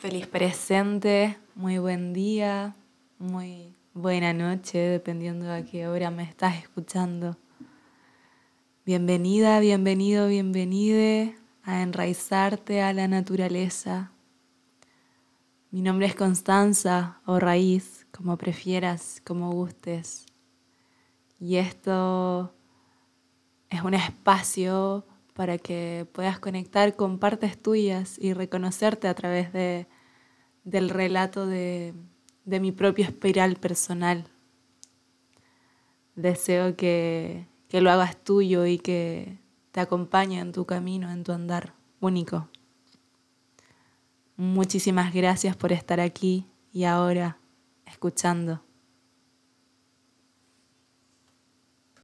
Feliz presente, muy buen día, muy buena noche, dependiendo a qué hora me estás escuchando. Bienvenida, bienvenido, bienvenide a enraizarte a la naturaleza. Mi nombre es Constanza o Raíz, como prefieras, como gustes. Y esto es un espacio para que puedas conectar con partes tuyas y reconocerte a través de, del relato de, de mi propio espiral personal. Deseo que, que lo hagas tuyo y que te acompañe en tu camino, en tu andar único. Muchísimas gracias por estar aquí y ahora escuchando.